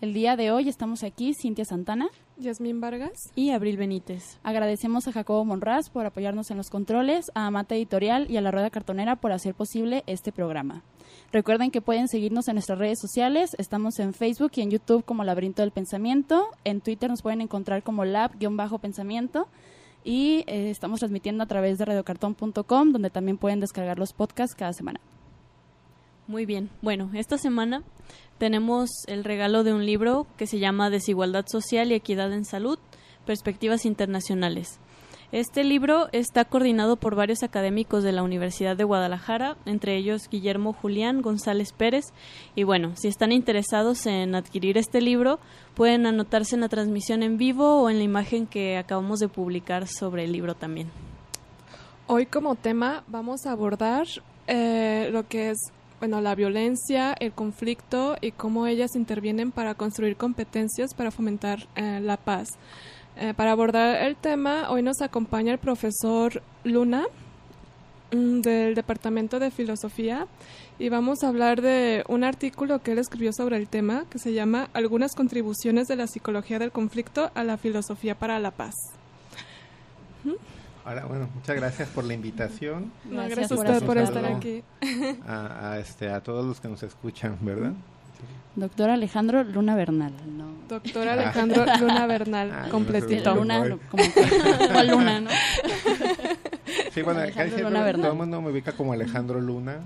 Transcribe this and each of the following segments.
El día de hoy estamos aquí, Cintia Santana. Yasmín Vargas. Y Abril Benítez. Agradecemos a Jacobo Monraz por apoyarnos en los controles, a Amata Editorial y a la Rueda Cartonera por hacer posible este programa. Recuerden que pueden seguirnos en nuestras redes sociales. Estamos en Facebook y en YouTube como Laberinto del Pensamiento. En Twitter nos pueden encontrar como lab-pensamiento. Y eh, estamos transmitiendo a través de radiocartón.com, donde también pueden descargar los podcasts cada semana. Muy bien. Bueno, esta semana tenemos el regalo de un libro que se llama Desigualdad Social y Equidad en Salud, Perspectivas Internacionales. Este libro está coordinado por varios académicos de la Universidad de Guadalajara, entre ellos Guillermo Julián González Pérez. Y bueno, si están interesados en adquirir este libro, pueden anotarse en la transmisión en vivo o en la imagen que acabamos de publicar sobre el libro también. Hoy como tema vamos a abordar eh, lo que es bueno, la violencia, el conflicto y cómo ellas intervienen para construir competencias para fomentar eh, la paz. Eh, para abordar el tema, hoy nos acompaña el profesor Luna mm, del Departamento de Filosofía y vamos a hablar de un artículo que él escribió sobre el tema que se llama Algunas contribuciones de la psicología del conflicto a la filosofía para la paz. Hola, bueno, muchas gracias por la invitación. gracias, a usted por estar aquí. A, este, a todos los que nos escuchan, ¿verdad? Doctor Alejandro Luna Bernal. Doctor Alejandro Luna Bernal, ah, completito. Luna, como, Luna, ¿no? Sí, bueno, acá todo el mundo me ubica como Alejandro Luna.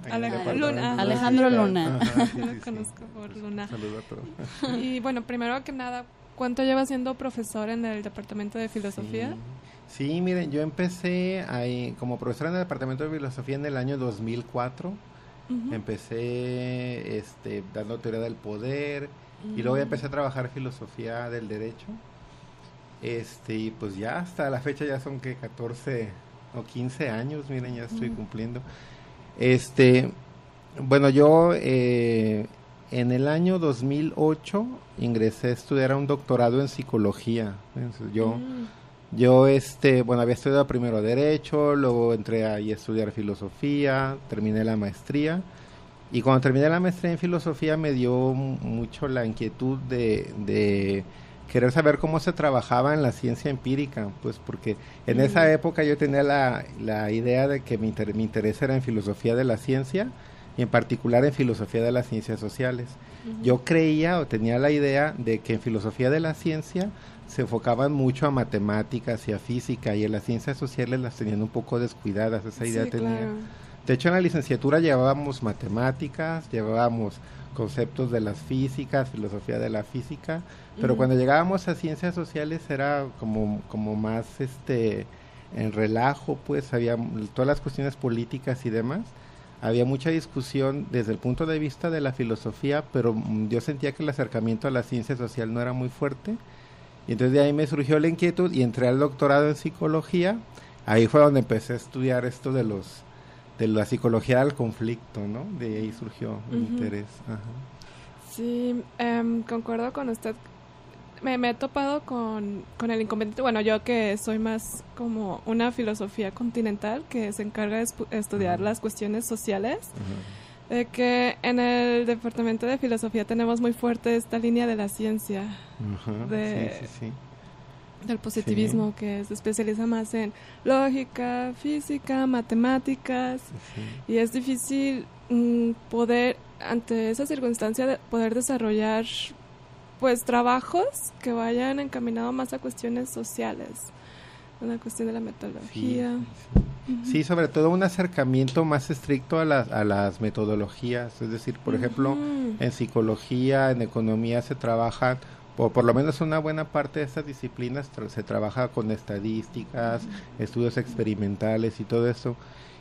Luna. Alejandro Luna. Yo lo conozco por Luna. Saludos a todos. Y bueno, primero que nada, ¿cuánto lleva siendo profesor en el Departamento de Filosofía? Sí, miren, yo empecé ahí como profesor en el Departamento de Filosofía en el año 2004. Empecé este, dando teoría del poder y luego ya mm. empecé a trabajar filosofía del derecho. Este, y pues ya hasta la fecha ya son que 14 o 15 años, miren, ya estoy cumpliendo. Este, bueno, yo eh, en el año 2008 ingresé a estudiar un doctorado en psicología. yo mm. Yo, este, bueno, había estudiado primero Derecho, luego entré ahí a estudiar Filosofía, terminé la maestría. Y cuando terminé la maestría en Filosofía me dio mucho la inquietud de, querer saber cómo se trabajaba en la ciencia empírica, pues porque en esa época yo tenía la, la idea de que mi, mi interés era en filosofía de la ciencia y en particular en filosofía de las ciencias sociales. Yo creía o tenía la idea de que en filosofía de la ciencia se enfocaban mucho a matemáticas y a física y en las ciencias sociales las tenían un poco descuidadas, esa idea tenía. De hecho en la licenciatura llevábamos matemáticas, llevábamos conceptos de las físicas, filosofía de la física, pero cuando llegábamos a ciencias sociales era como, como más este en relajo, pues había todas las cuestiones políticas y demás. Había mucha discusión desde el punto de vista de la filosofía, pero yo sentía que el acercamiento a la ciencia social no era muy fuerte y entonces de ahí me surgió la inquietud y entré al doctorado en psicología. Ahí fue donde empecé a estudiar esto de los de la psicología del conflicto, ¿no? De ahí surgió mi interés. Sí, em, concuerdo con usted. Me, he topado con, con, el inconveniente, bueno, yo que soy más como una filosofía continental que se encarga de estudiar las cuestiones sociales de que en el departamento de filosofía tenemos muy fuerte esta línea de la ciencia, del positivismo, que se especializa más en lógica, física, matemáticas, y es difícil mm, poder, ante esa circunstancia, de poder desarrollar pues trabajos que vayan encaminados más a cuestiones sociales una cuestión de la metodología. Sí, sobre todo un acercamiento más estricto a las, a las metodologías. Es decir, por ejemplo, en psicología, en economía se trabaja, o por lo menos una buena parte de estas disciplinas se trabaja con estadísticas, estudios experimentales y todo eso.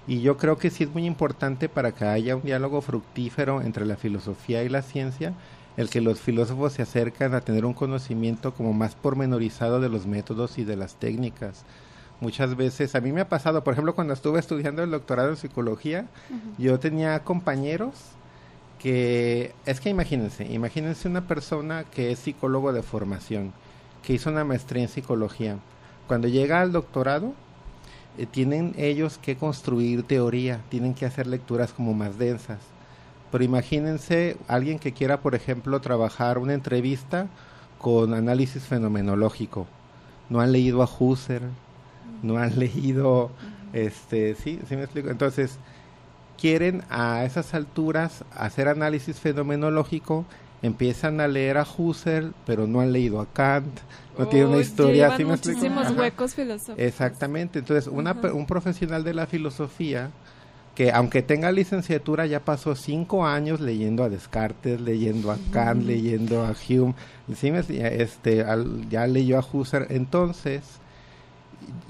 Y yo creo que sí es muy importante para que haya un diálogo fructífero entre la filosofía y la ciencia, el que los filósofos se acercan a tener un conocimiento como más pormenorizado de los métodos y de las técnicas. Muchas veces, a mí me ha pasado, por ejemplo, cuando estuve estudiando el doctorado en psicología, yo tenía compañeros que, es que imagínense, imagínense una persona que es psicólogo de formación, que hizo una maestría en psicología. Cuando llega al doctorado, eh, tienen ellos que construir teoría, tienen que hacer lecturas como más densas. Pero imagínense alguien que quiera, por ejemplo, trabajar una entrevista con análisis fenomenológico. No han leído a Husserl, no han leído, este, sí, sí me explico. Entonces, quieren a esas alturas hacer análisis fenomenológico, empiezan a leer a Husserl, pero no han leído a Kant, no tienen una historia. ¿sí me muchísimos huecos filosóficos. Exactamente. Entonces, una, un profesional de la filosofía que aunque tenga licenciatura ya pasó cinco años leyendo a Descartes, leyendo a Kant, leyendo a Hume, este, ya leyó a Husserl, entonces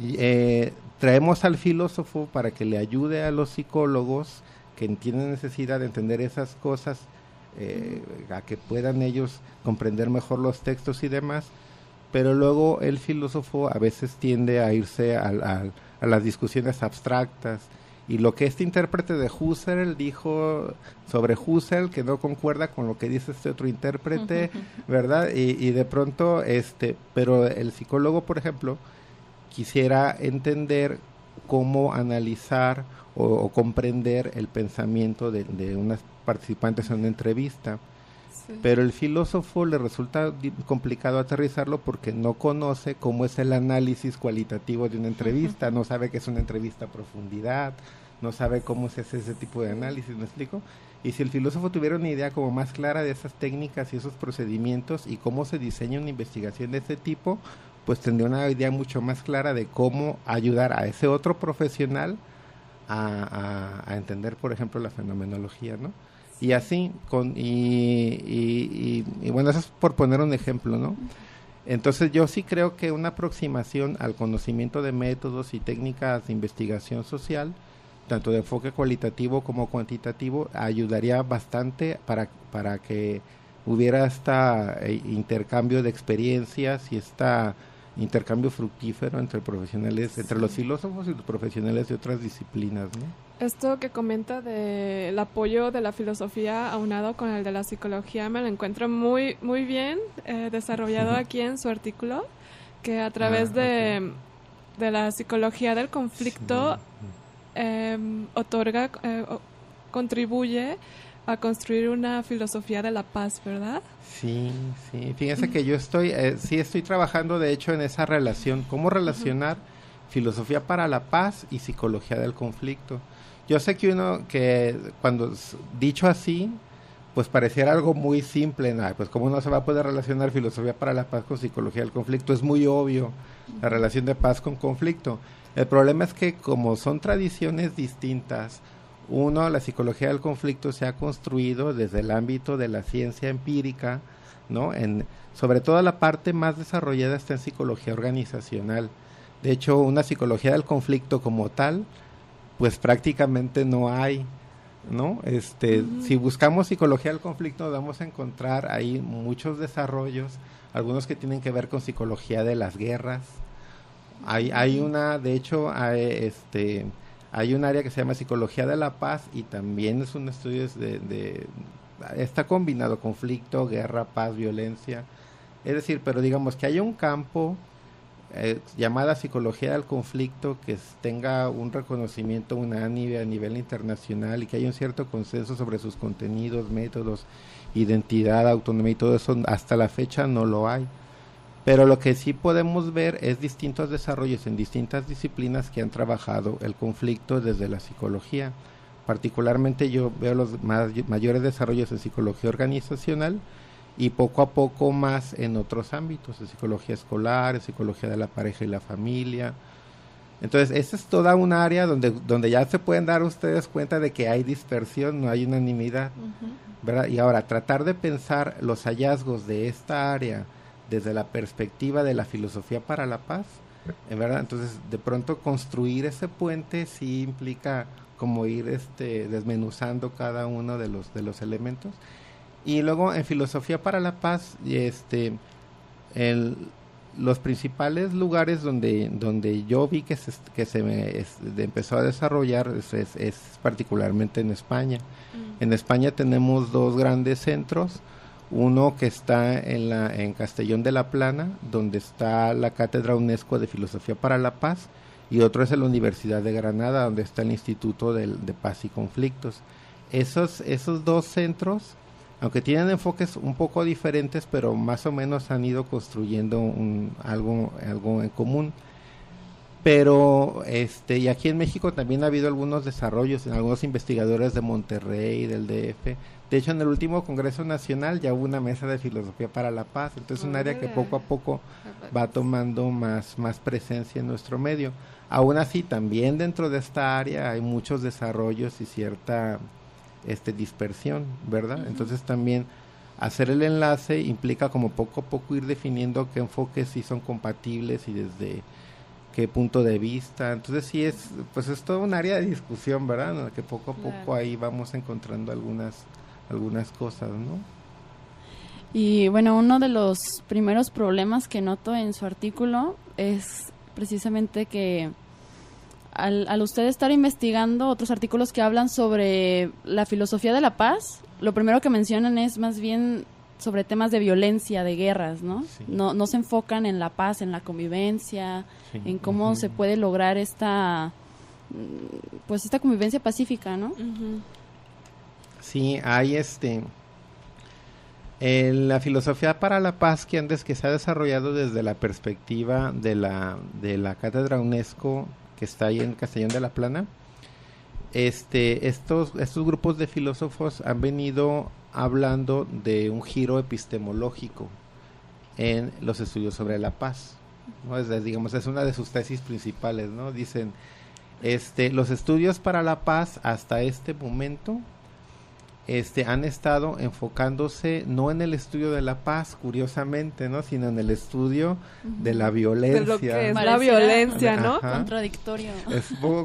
eh, traemos al filósofo para que le ayude a los psicólogos que tienen necesidad de entender esas cosas, eh, a que puedan ellos comprender mejor los textos y demás, pero luego el filósofo a veces tiende a irse a las discusiones abstractas, y lo que este intérprete de Husserl dijo sobre Husserl que no concuerda con lo que dice este otro intérprete, ¿verdad? Y, y, de pronto, este, pero el psicólogo, por ejemplo, quisiera entender cómo analizar o, comprender el pensamiento de, de unas participantes en una entrevista. Pero el filósofo le resulta complicado aterrizarlo porque no conoce cómo es el análisis cualitativo de una entrevista, no sabe que es una entrevista a profundidad, no sabe cómo se hace ese tipo de análisis, ¿me explico? Y si el filósofo tuviera una idea como más clara de esas técnicas y esos procedimientos y cómo se diseña una investigación de ese tipo, pues tendría una idea mucho más clara de cómo ayudar a ese otro profesional a, a entender, por ejemplo, la fenomenología, ¿no? Y así, con, y, y, bueno, eso es por poner un ejemplo, ¿no? Entonces yo sí creo que una aproximación al conocimiento de métodos y técnicas de investigación social, tanto de enfoque cualitativo como cuantitativo, ayudaría bastante para, para que hubiera este intercambio de experiencias y esta intercambio fructífero entre profesionales, entre los filósofos y los profesionales de otras disciplinas, ¿no? Esto que comenta del apoyo de la filosofía aunado con el de la psicología me lo encuentro muy muy bien eh, desarrollado aquí en su artículo, que a través ah, de, de, la psicología del conflicto em, otorga, eh, contribuye a construir una filosofía de la paz, ¿verdad? Sí, sí. Fíjense que yo estoy, eh, sí estoy trabajando de hecho en esa relación, cómo relacionar filosofía para la paz y psicología del conflicto. Yo sé que uno que cuando dicho así, pues pareciera algo muy simple, pues cómo no se va a poder relacionar filosofía para la paz con psicología del conflicto, es muy obvio la relación de paz con conflicto. El problema es que como son tradiciones distintas, uno, la psicología del conflicto se ha construido desde el ámbito de la ciencia empírica, ¿no? En, sobre todo la parte más desarrollada está en psicología organizacional. De hecho, una psicología del conflicto como tal, pues prácticamente no hay, ¿no? Este, si buscamos psicología del conflicto, vamos a encontrar ahí muchos desarrollos, algunos que tienen que ver con psicología de las guerras. Hay, hay una, de hecho, hay, este, hay un área que se llama Psicología de la Paz y también es un estudio de, está combinado conflicto, guerra, paz, violencia. Es decir, pero digamos que hay un campo eh, llamada psicología del conflicto que tenga un reconocimiento unánime a nivel internacional y que haya un cierto consenso sobre sus contenidos, métodos, identidad, autonomía y todo eso, hasta la fecha no lo hay. Pero lo que sí podemos ver es distintos desarrollos en distintas disciplinas que han trabajado el conflicto desde la psicología. Particularmente yo veo los mayores desarrollos en psicología organizacional y poco a poco más en otros ámbitos, en psicología escolar, en psicología de la pareja y la familia. Entonces, esa es toda un área donde, donde ya se pueden dar ustedes cuenta de que hay dispersión, no hay unanimidad. ¿verdad? Y ahora, tratar de pensar los hallazgos de esta área desde la perspectiva de la filosofía para la paz, en verdad, entonces de pronto construir ese puente sí implica como ir este desmenuzando cada uno de los de los elementos Y luego en Filosofía para la Paz, este, el, los principales lugares donde, donde yo vi que se, que se me, empezó a desarrollar es, es, particularmente en España. Mm. En España tenemos dos grandes centros, uno que está en, la, en Castellón de la Plana, donde está la Cátedra UNESCO de Filosofía para la Paz, y otro es en la Universidad de Granada, donde está el Instituto de, de Paz y Conflictos. Esos, esos dos centros aunque tienen enfoques un poco diferentes, pero más o menos han ido construyendo un, algo, algo en común. Pero, este, y aquí en México también ha habido algunos desarrollos en algunos investigadores de Monterrey, del DF. De hecho, en el último Congreso Nacional ya hubo una mesa de filosofía para la paz. Entonces, es un área que poco a poco va tomando más, más presencia en nuestro medio. Aún así, también dentro de esta área hay muchos desarrollos y cierta este, dispersión, ¿verdad? Entonces también hacer el enlace implica como poco a poco ir definiendo qué enfoques sí son compatibles y desde qué punto de vista. Entonces sí es, pues es todo un área de discusión, ¿verdad? que poco a poco ahí vamos encontrando algunas, algunas cosas, ¿no? Y bueno, uno de los primeros problemas que noto en su artículo es precisamente que al, al usted estar investigando otros artículos que hablan sobre la filosofía de la paz, lo primero que mencionan es más bien sobre temas de violencia, de guerras, ¿no? No, no se enfocan en la paz, en la convivencia, en cómo se puede lograr esta, pues esta convivencia pacífica, ¿no? Sí, hay este, en la filosofía para la paz que antes que se ha desarrollado desde la perspectiva de la, de la cátedra UNESCO que está ahí en Castellón de la Plana, este, estos, estos grupos de filósofos han venido hablando de un giro epistemológico en los estudios sobre la paz. ¿no? Es, digamos, es una de sus tesis principales, ¿no? Dicen, este, los estudios para la paz hasta este momento este, han estado enfocándose no en el estudio de la paz, curiosamente, ¿no? Sino en el estudio de la violencia. De lo que es la violencia, ¿no? Contradictorio.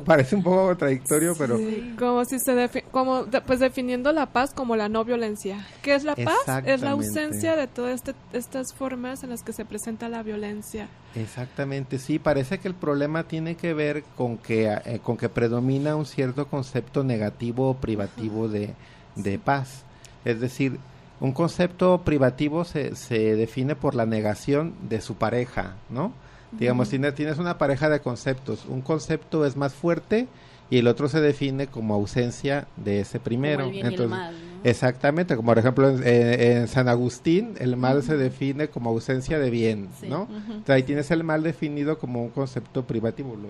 parece un poco contradictorio, pero... Como si se... como, pues definiendo la paz como la no violencia. ¿Qué es la paz? Es la ausencia de todas este, estas formas en las que se presenta la violencia. Exactamente, sí, parece que el problema tiene que ver con que, eh, con que predomina un cierto concepto negativo o privativo de de paz. Es decir, un concepto privativo se, se define por la negación de su pareja, ¿no? Digamos, tienes, tienes una pareja de conceptos. Un concepto es más fuerte y el otro se define como ausencia de ese primero. Entonces, Exactamente, como por ejemplo en, San Agustín el mal se define como ausencia de bien, ¿no? ahí tienes el mal definido como un concepto privativo, lo,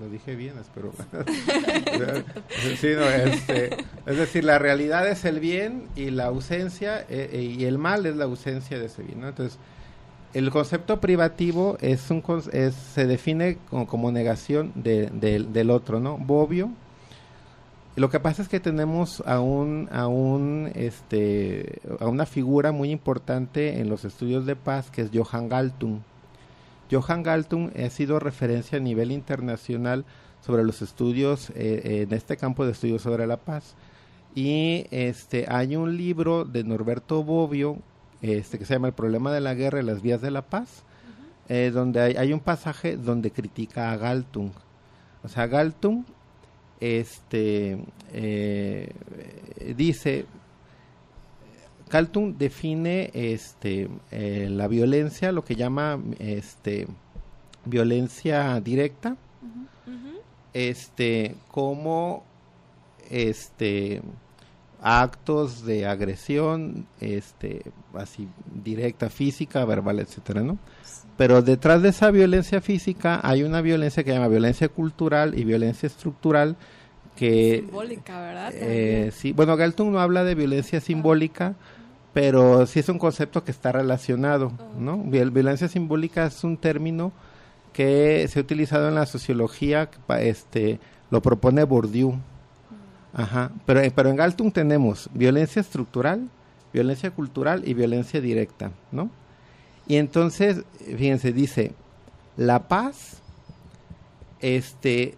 lo, dije bien, espero. sí, no, este, es decir, la realidad es el bien y la ausencia, eh, eh, y el mal es la ausencia de ese bien, ¿no? Entonces, el concepto privativo es un es, se define como, negación de, del otro, ¿no? Bobbio. Lo que pasa es que tenemos a un, a un este a una figura muy importante en los estudios de paz que es Johann Galtung. Johann Galtung ha sido referencia a nivel internacional sobre los estudios eh, en este campo de estudios sobre la paz. Y este hay un libro de Norberto Bobbio este, que se llama El problema de la guerra y las vías de la paz, eh, donde hay, hay, un pasaje donde critica a Galtung. O sea, Galtung este, eh, dice, Galtung define este, eh, la violencia, lo que llama este, violencia directa, este, como este, actos de agresión, este, así directa, física, verbal, etcétera, ¿no? Pero detrás de esa violencia física hay una violencia que se llama violencia cultural y violencia estructural que simbólica, ¿verdad? Eh, sí, bueno, Galtung no habla de violencia simbólica, pero sí es un concepto que está relacionado, ¿no? Violencia simbólica es un término que se ha utilizado en la sociología, este, lo propone Bourdieu Ajá, pero, eh, pero en Galtung tenemos violencia estructural, violencia cultural y violencia directa, ¿no? Y entonces, fíjense, dice, la paz este,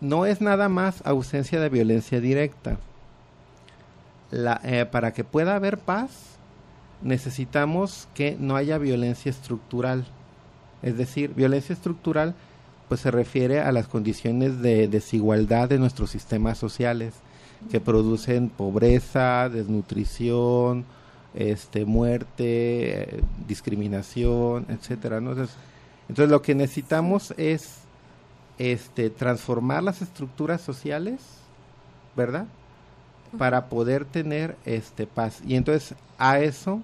no es nada más ausencia de violencia directa. la, eh, para que pueda haber paz, necesitamos que no haya violencia estructural. Es decir, violencia estructural pues se refiere a las condiciones de desigualdad de nuestros sistemas sociales que producen pobreza, desnutrición, este muerte, eh, discriminación, etcétera, Entonces, entonces lo que necesitamos es este transformar las estructuras sociales, ¿verdad? Para poder tener este paz. Y entonces a eso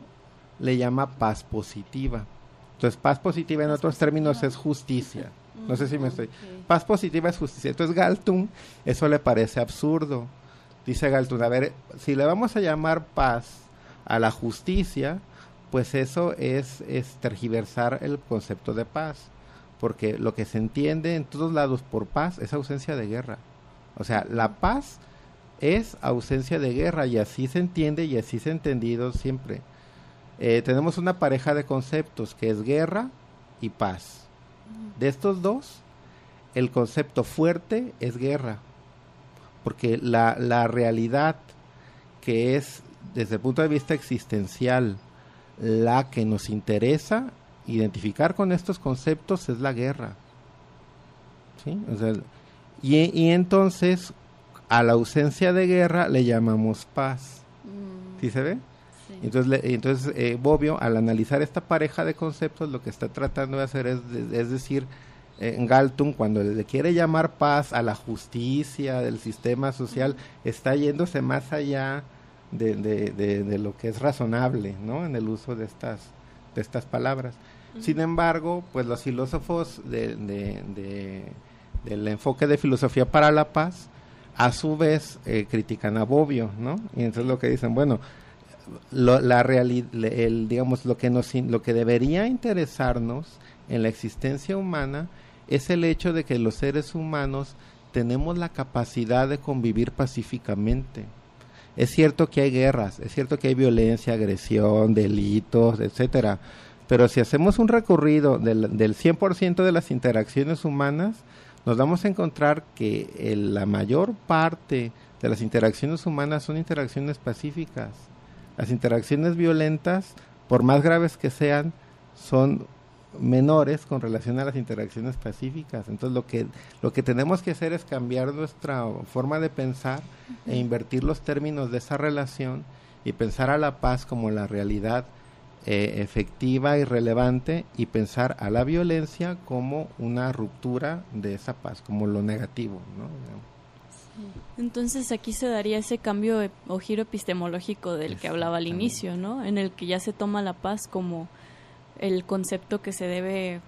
le llama paz positiva. Entonces, paz positiva en otros términos es justicia. No sé si me estoy. Paz positiva es justicia. Entonces, Galtung, eso le parece absurdo. Dice Galtung, a ver, si le vamos a llamar paz a la justicia, pues eso es, es tergiversar el concepto de paz. Porque lo que se entiende en todos lados por paz es ausencia de guerra. O sea, la paz es ausencia de guerra y así se entiende y así se ha entendido siempre. Eh, tenemos una pareja de conceptos que es guerra y paz. De estos dos, el concepto fuerte es guerra, porque la, la realidad que es desde el punto de vista existencial la que nos interesa identificar con estos conceptos es la guerra. ¿Sí? y, y, entonces a la ausencia de guerra le llamamos paz. Mm. ¿Sí se ve? Entonces, entonces eh, Bobbio, al analizar esta pareja de conceptos, lo que está tratando de hacer es, es decir, en eh, Galtung, cuando le quiere llamar paz a la justicia del sistema social, está yéndose más allá de, de, lo que es razonable, ¿no? En el uso de estas, de estas palabras. Sin embargo, pues los filósofos de, del enfoque de filosofía para la paz, a su vez, eh, critican a Bobbio, ¿no? Y entonces lo que dicen, bueno, lo, la el, digamos, lo que, nos, lo que debería interesarnos en la existencia humana es el hecho de que los seres humanos tenemos la capacidad de convivir pacíficamente. Es cierto que hay guerras, es cierto que hay violencia, agresión, delitos, etcétera, pero si hacemos un recorrido del, del 100% de las interacciones humanas, nos vamos a encontrar que la mayor parte de las interacciones humanas son interacciones pacíficas. Las interacciones violentas, por más graves que sean, son menores con relación a las interacciones pacíficas. Entonces lo que lo que tenemos que hacer es cambiar nuestra forma de pensar e invertir los términos de esa relación y pensar a la paz como la realidad eh, efectiva y relevante y pensar a la violencia como una ruptura de esa paz, como lo negativo, ¿no? Entonces aquí se daría ese cambio o giro epistemológico del que hablaba al inicio, ¿no? En el que ya se toma la paz como el concepto que se debe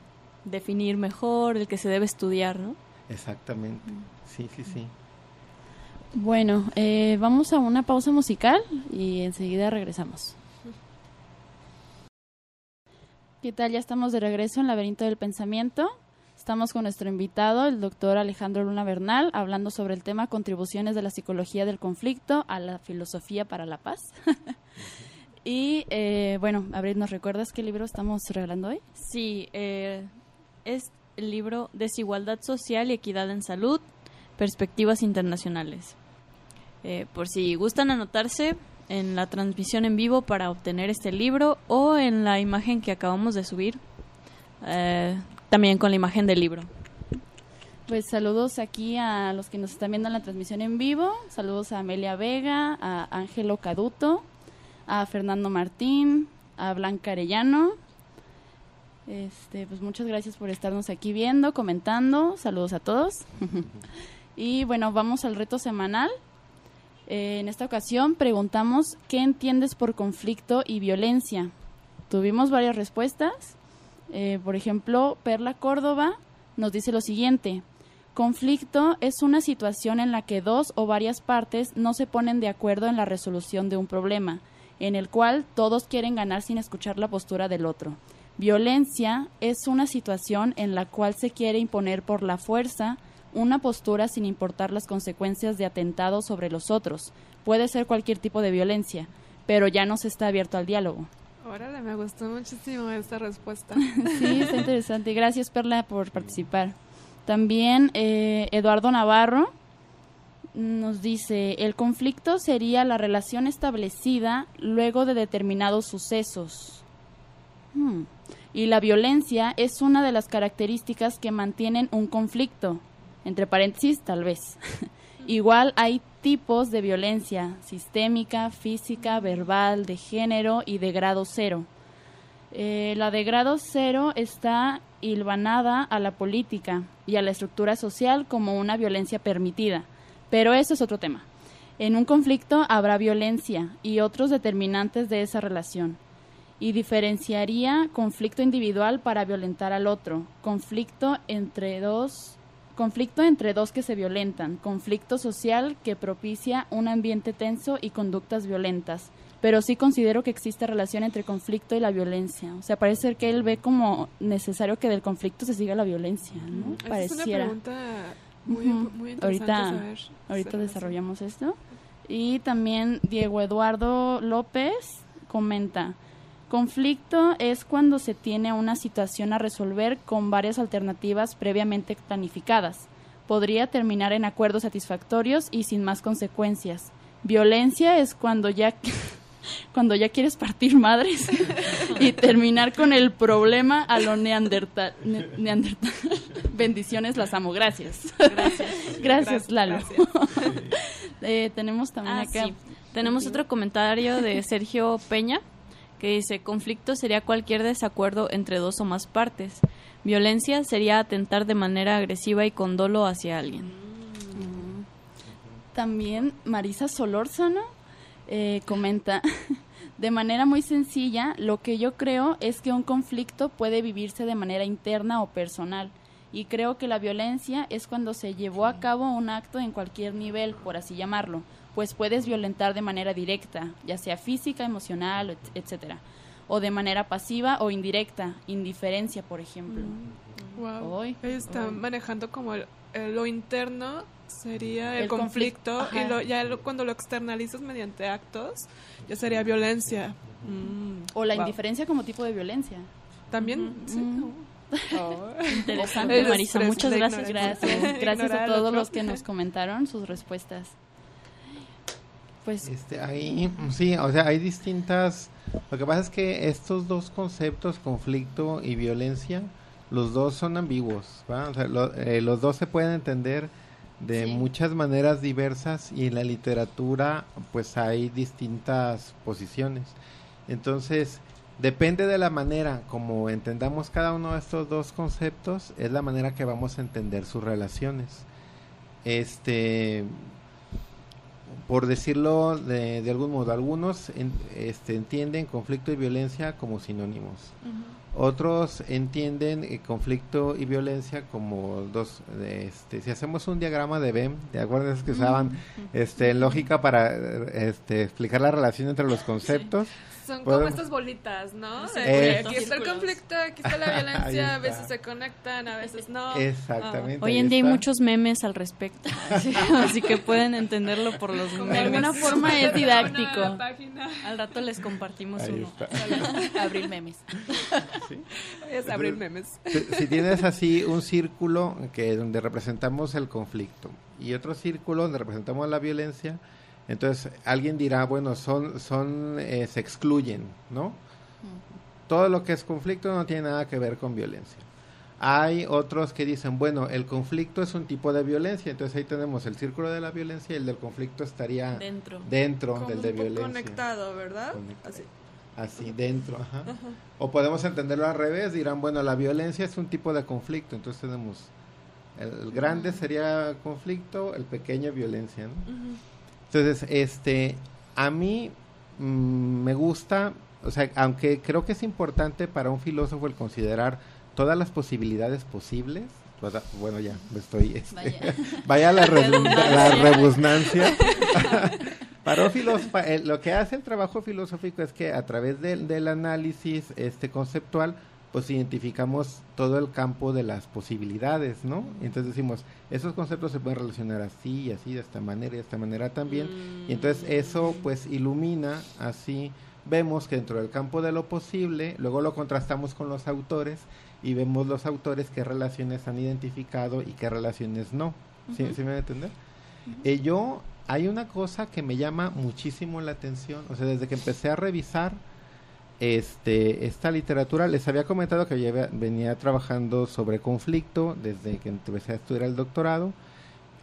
definir mejor, el que se debe estudiar, ¿no? Exactamente, sí, sí, sí. Bueno, eh, vamos a una pausa musical y enseguida regresamos. ¿Qué tal? Ya estamos de regreso en Laberinto del Pensamiento. Estamos con nuestro invitado, el doctor Alejandro Luna Bernal, hablando sobre el tema contribuciones de la psicología del conflicto a la filosofía para la paz. y eh, bueno, Abril, ¿nos recuerdas qué libro estamos regalando hoy? Sí, eh, es el libro Desigualdad Social y Equidad en Salud, Perspectivas Internacionales. Eh, por si gustan anotarse en la transmisión en vivo para obtener este libro o en la imagen que acabamos de subir. Eh, también con la imagen del libro. Pues saludos aquí a los que nos están viendo en la transmisión en vivo. Saludos a Amelia Vega, a Ángelo Caduto, a Fernando Martín, a Blanca Arellano. Este, pues muchas gracias por estarnos aquí viendo, comentando. Saludos a todos. y bueno, vamos al reto semanal. Eh, en esta ocasión preguntamos qué entiendes por conflicto y violencia. Tuvimos varias respuestas. Eh, por ejemplo, Perla Córdoba nos dice lo siguiente. Conflicto es una situación en la que dos o varias partes no se ponen de acuerdo en la resolución de un problema, en el cual todos quieren ganar sin escuchar la postura del otro. Violencia es una situación en la cual se quiere imponer por la fuerza una postura sin importar las consecuencias de atentado sobre los otros. Puede ser cualquier tipo de violencia, pero ya no se está abierto al diálogo. Órale, me gustó muchísimo esta respuesta. sí, está interesante. Gracias, Perla, por participar. También eh, Eduardo Navarro Nos dice, el conflicto sería la relación establecida luego de determinados sucesos. Hmm. Y la violencia es una de las características que mantienen un conflicto. Entre paréntesis, tal vez. Igual hay tipos de violencia, sistémica, física, verbal, de género y de grado cero. Eh, la de grado cero está hilvanada a la política y a la estructura social como una violencia permitida, pero eso es otro tema. En un conflicto habrá violencia y otros determinantes de esa relación, y diferenciaría conflicto individual para violentar al otro, conflicto entre dos conflicto entre dos que se violentan, conflicto social que propicia un ambiente tenso y conductas violentas, pero sí considero que existe relación entre conflicto y la violencia. O sea, parece ser que él ve como necesario que del conflicto se siga la violencia, ¿no? Pareciera. Es una pregunta muy, muy interesante ahorita, Ahorita desarrollamos esto. Y también Diego Eduardo López comenta, conflicto es cuando se tiene una situación a resolver con varias alternativas previamente planificadas. Podría terminar en acuerdos satisfactorios y sin más consecuencias. Violencia es cuando ya cuando ya quieres partir madres y terminar con el problema a lo neandertal. Bendiciones, las amo. Gracias. Gracias, gracias Lalo. Eh, tenemos también ah, acá. Tenemos otro comentario de Sergio Peña que dice, conflicto sería cualquier desacuerdo entre dos o más partes. Violencia sería atentar de manera agresiva y con dolo hacia alguien. Mm. También Marisa Solórzano eh, comenta, de manera muy sencilla, lo que yo creo es que un conflicto puede vivirse de manera interna o personal. Y creo que la violencia es cuando se llevó a cabo un acto en cualquier nivel, por así llamarlo, pues puedes violentar de manera directa, ya sea física, emocional, etcétera, o de manera pasiva o indirecta, indiferencia, por ejemplo. Wow. Mm. está manejando como lo interno sería el, conflicto, y lo, ya cuando lo externalizas mediante actos ya sería violencia. Mm, o la indiferencia como tipo de violencia. También, sí. Oh. Interesante, Marisa. Muchas gracias. Gracias, gracias a todos los que nos comentaron sus respuestas. Pues este, ahí, sí, o sea, hay distintas. Lo que pasa es que estos dos conceptos, conflicto y violencia, los dos son ambiguos. O sea, eh, los dos se pueden entender de muchas maneras diversas y en la literatura pues hay distintas posiciones. Entonces, depende de la manera como entendamos cada uno de estos dos conceptos, es la manera que vamos a entender sus relaciones. Este, por decirlo de, algún modo, algunos este, entienden conflicto y violencia como sinónimos. Otros entienden el conflicto y violencia como dos, este, si hacemos un diagrama de Venn, de acuerdo que usaban este, lógica para este, explicar la relación entre los conceptos. Son como estas bolitas, ¿no? aquí está el conflicto, aquí está la violencia, a veces se conectan, a veces no. Exactamente. Hoy en día hay muchos memes al respecto, así que pueden entenderlo por los memes. De alguna forma es didáctico. Al rato les compartimos uno. Abrir memes. Es abrir memes. Si, tienes así un círculo que donde representamos el conflicto y otro círculo donde representamos la violencia, entonces, alguien dirá, bueno, son, son, eh, se excluyen, ¿no? Todo lo que es conflicto no tiene nada que ver con violencia. Hay otros que dicen, bueno, el conflicto es un tipo de violencia, entonces ahí tenemos el círculo de la violencia y el del conflicto estaría dentro, dentro del de violencia. Conectado, ¿verdad? Así. Así, dentro, ajá. O podemos entenderlo al revés, dirán, bueno, la violencia es un tipo de conflicto, entonces tenemos, el, grande sería conflicto, el pequeño violencia, ¿no? Entonces, este, a mí mm, me gusta, o sea, aunque creo que es importante para un filósofo el considerar todas las posibilidades posibles, bueno, ya, me estoy, este, vaya. la, la rebusnancia. para un filósofo, lo que hace el trabajo filosófico es que a través del análisis este conceptual, pues identificamos todo el campo de las posibilidades, ¿no? Entonces decimos, esos conceptos se pueden relacionar así y así, de esta manera y de esta manera también. Y entonces eso pues ilumina así, vemos que dentro del campo de lo posible, luego lo contrastamos con los autores y vemos los autores qué relaciones han identificado y qué relaciones no. ¿Sí, me va a entender? Eh, yo, hay una cosa que me llama muchísimo la atención, o sea, desde que empecé a revisar este, esta literatura, les había comentado que yo venía trabajando sobre conflicto desde que empecé a estudiar el doctorado,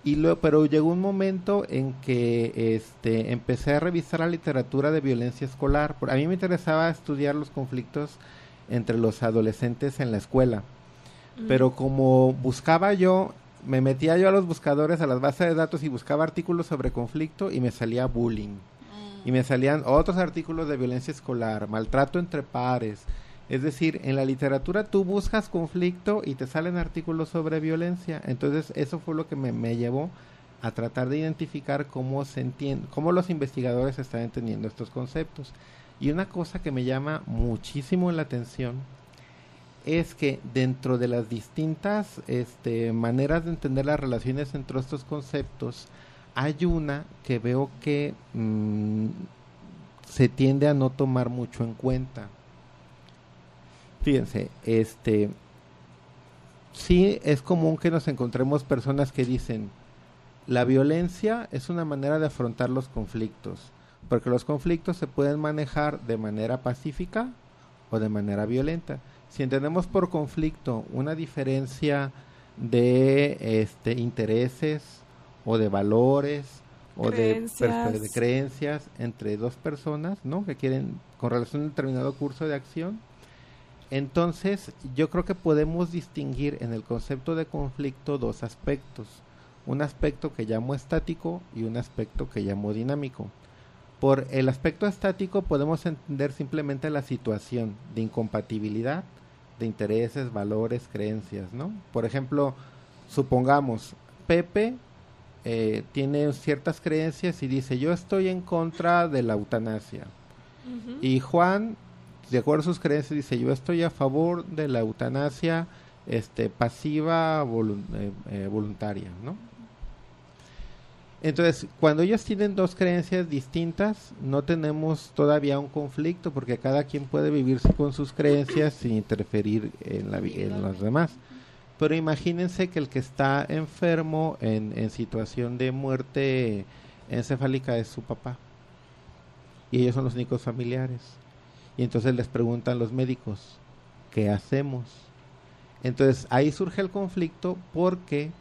y lo, pero llegó un momento en que este, empecé a revisar la literatura de violencia escolar. A mí me interesaba estudiar los conflictos entre los adolescentes en la escuela. Pero como buscaba yo, me metía yo a los buscadores, a las bases de datos y buscaba artículos sobre conflicto y me salía bullying. Y me salían otros artículos de violencia escolar, maltrato entre pares. Es decir, en la literatura tú buscas conflicto y te salen artículos sobre violencia. Entonces eso fue lo que me, me llevó a tratar de identificar cómo se entiende, cómo los investigadores están entendiendo estos conceptos. Y una cosa que me llama muchísimo la atención es que dentro de las distintas este, maneras de entender las relaciones entre estos conceptos, hay una que veo que mm, se tiende a no tomar mucho en cuenta. Fíjense, este sí es común que nos encontremos personas que dicen la violencia es una manera de afrontar los conflictos, porque los conflictos se pueden manejar de manera pacífica o de manera violenta si entendemos por conflicto una diferencia de este, intereses o de valores o de, de, creencias entre dos personas, ¿no? Que quieren con relación a un determinado curso de acción. Entonces, yo creo que podemos distinguir en el concepto de conflicto dos aspectos. Un aspecto que llamo estático y un aspecto que llamo dinámico. Por el aspecto estático podemos entender simplemente la situación de incompatibilidad de intereses, valores, creencias, ¿no? Por ejemplo, supongamos, Pepe eh, tiene ciertas creencias y dice, yo estoy en contra de la eutanasia. Y Juan, de acuerdo a sus creencias, dice, yo estoy a favor de la eutanasia este, pasiva eh, eh, voluntaria, ¿no? Entonces, cuando ellos tienen dos creencias distintas, no tenemos todavía un conflicto porque cada quien puede vivirse con sus creencias sin interferir en, la, en los demás. Pero imagínense que el que está enfermo en, en situación de muerte encefálica es su papá. Y ellos son los únicos familiares. Y entonces les preguntan los médicos, ¿qué hacemos? Entonces ahí surge el conflicto porque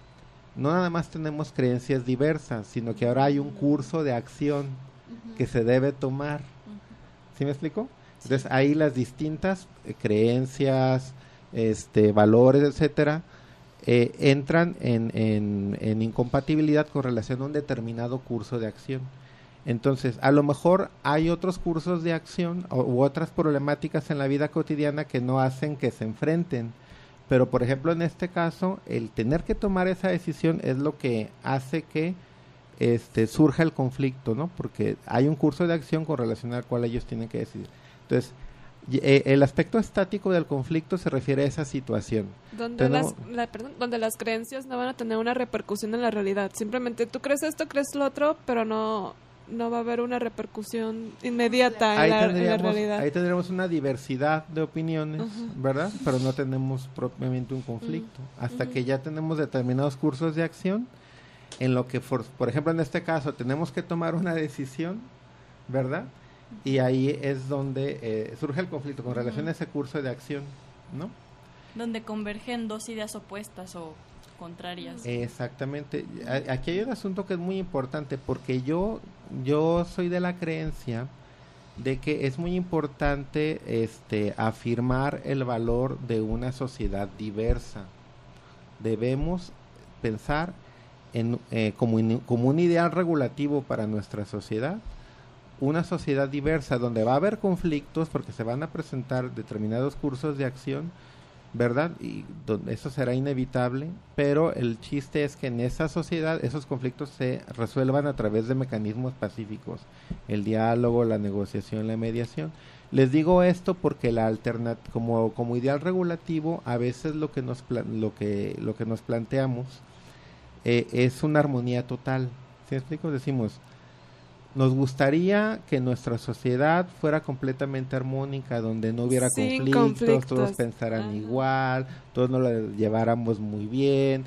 no nada más tenemos creencias diversas, sino que ahora hay un curso de acción que se debe tomar. ¿Sí me explico? Entonces ahí las distintas eh, creencias, este, valores, etcétera, eh, entran en, en, incompatibilidad con relación a un determinado curso de acción. Entonces, a lo mejor hay otros cursos de acción u otras problemáticas en la vida cotidiana que no hacen que se enfrenten pero, por ejemplo, en este caso, el tener que tomar esa decisión es lo que hace que este, surja el conflicto, ¿no? Porque hay un curso de acción con relación al cual ellos tienen que decidir. Entonces, el aspecto estático del conflicto se refiere a esa situación. Donde, las, donde las creencias no van a tener una repercusión en la realidad. Simplemente tú crees esto, crees lo otro, pero no, no va a haber una repercusión inmediata en la, realidad. Ahí tendríamos una diversidad de opiniones, ¿verdad? Pero no tenemos propiamente un conflicto. Hasta que ya tenemos determinados cursos de acción en lo que, por, ejemplo, en este caso, tenemos que tomar una decisión, ¿verdad? Y ahí es donde eh, surge el conflicto con relación a ese curso de acción, ¿no? Donde convergen dos ideas opuestas o contrarias. Exactamente. Aquí hay un asunto que es muy importante porque yo, yo soy de la creencia de que es muy importante este, afirmar el valor de una sociedad diversa. Debemos pensar en, eh, como, como un ideal regulativo para nuestra sociedad, una sociedad diversa donde va a haber conflictos porque se van a presentar determinados cursos de acción, ¿verdad? Y eso será inevitable, pero el chiste es que en esa sociedad esos conflictos se resuelvan a través de mecanismos pacíficos, el diálogo, la negociación, la mediación. Les digo esto porque la como como ideal regulativo a veces lo que nos lo que lo que nos planteamos eh, es una armonía total. ¿Sí explico? Decimos nos gustaría que nuestra sociedad fuera completamente armónica, donde no hubiera conflictos, todos pensaran igual, todos nos lo lleváramos muy bien,